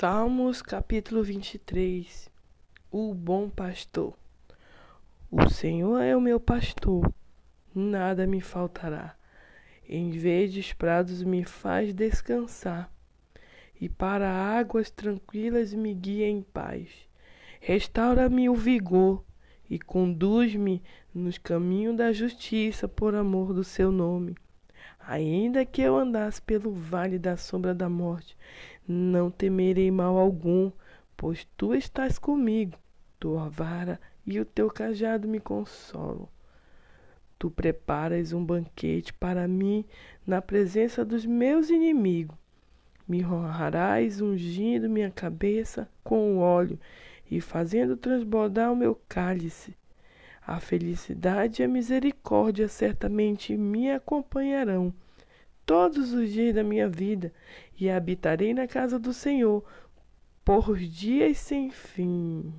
Salmos capítulo 23 O bom pastor O Senhor é o meu pastor, nada me faltará. Em verdes prados me faz descansar, e para águas tranquilas me guia em paz. Restaura-me o vigor e conduz-me nos caminhos da justiça por amor do seu nome. Ainda que eu andasse pelo vale da sombra da morte, não temerei mal algum, pois tu estás comigo. Tua vara e o teu cajado me consolam. Tu preparas um banquete para mim na presença dos meus inimigos. Me honrarás ungindo minha cabeça com óleo e fazendo transbordar o meu cálice. A felicidade e a misericórdia certamente me acompanharão todos os dias da minha vida e habitarei na casa do Senhor por dias sem fim.